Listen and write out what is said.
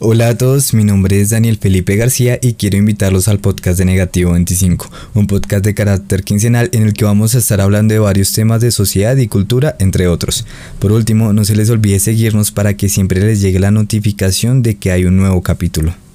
Hola a todos, mi nombre es Daniel Felipe García y quiero invitarlos al podcast de Negativo 25, un podcast de carácter quincenal en el que vamos a estar hablando de varios temas de sociedad y cultura, entre otros. Por último, no se les olvide seguirnos para que siempre les llegue la notificación de que hay un nuevo capítulo.